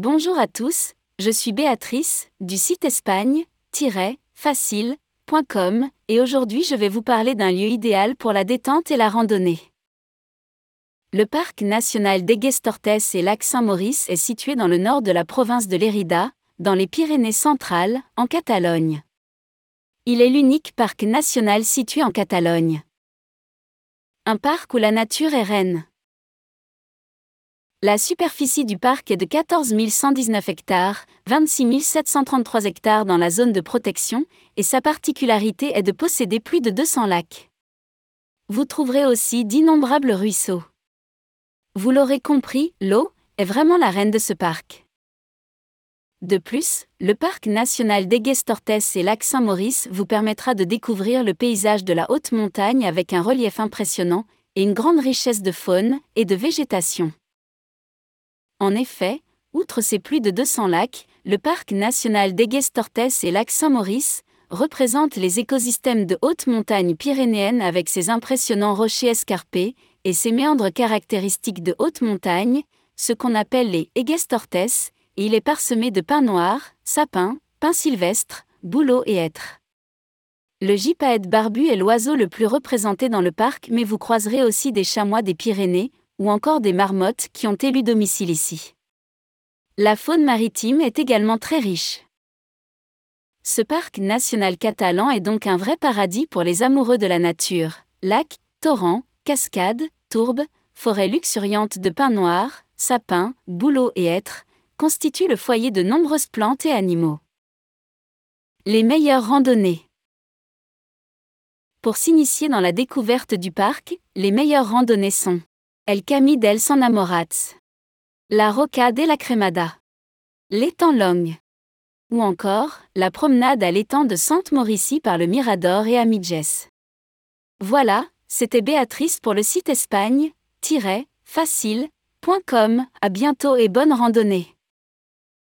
Bonjour à tous, je suis Béatrice, du site espagne-facile.com, et aujourd'hui je vais vous parler d'un lieu idéal pour la détente et la randonnée. Le parc national d'Aigues-Tortes et Lac Saint-Maurice est situé dans le nord de la province de Lérida, dans les Pyrénées centrales, en Catalogne. Il est l'unique parc national situé en Catalogne. Un parc où la nature est reine. La superficie du parc est de 14 119 hectares, 26 733 hectares dans la zone de protection, et sa particularité est de posséder plus de 200 lacs. Vous trouverez aussi d'innombrables ruisseaux. Vous l'aurez compris, l'eau est vraiment la reine de ce parc. De plus, le parc national d'Aigues-Tortes et Lac Saint-Maurice vous permettra de découvrir le paysage de la haute montagne avec un relief impressionnant et une grande richesse de faune et de végétation. En effet, outre ses plus de 200 lacs, le parc national d'Aigues-Tortes et Lac Saint-Maurice représente les écosystèmes de haute montagne pyrénéenne avec ses impressionnants rochers escarpés et ses méandres caractéristiques de haute montagne, ce qu'on appelle les Aigues-Tortes, et il est parsemé de pins noirs, sapins, pins sylvestres, bouleaux et hêtres. Le gypaète barbu est l'oiseau le plus représenté dans le parc, mais vous croiserez aussi des chamois des Pyrénées, ou encore des marmottes qui ont élu domicile ici. La faune maritime est également très riche. Ce parc national catalan est donc un vrai paradis pour les amoureux de la nature. Lacs, torrents, cascades, tourbes, forêts luxuriantes de pins noirs, sapins, bouleaux et hêtres constituent le foyer de nombreuses plantes et animaux. Les meilleures randonnées. Pour s'initier dans la découverte du parc, les meilleures randonnées sont El Camí del San. La Roca de la Cremada. L'étang Long. Ou encore, la promenade à l'étang de Sainte Mauricie par le Mirador et Amiges. Voilà, c'était Béatrice pour le site espagne-facile.com. À bientôt et bonne randonnée.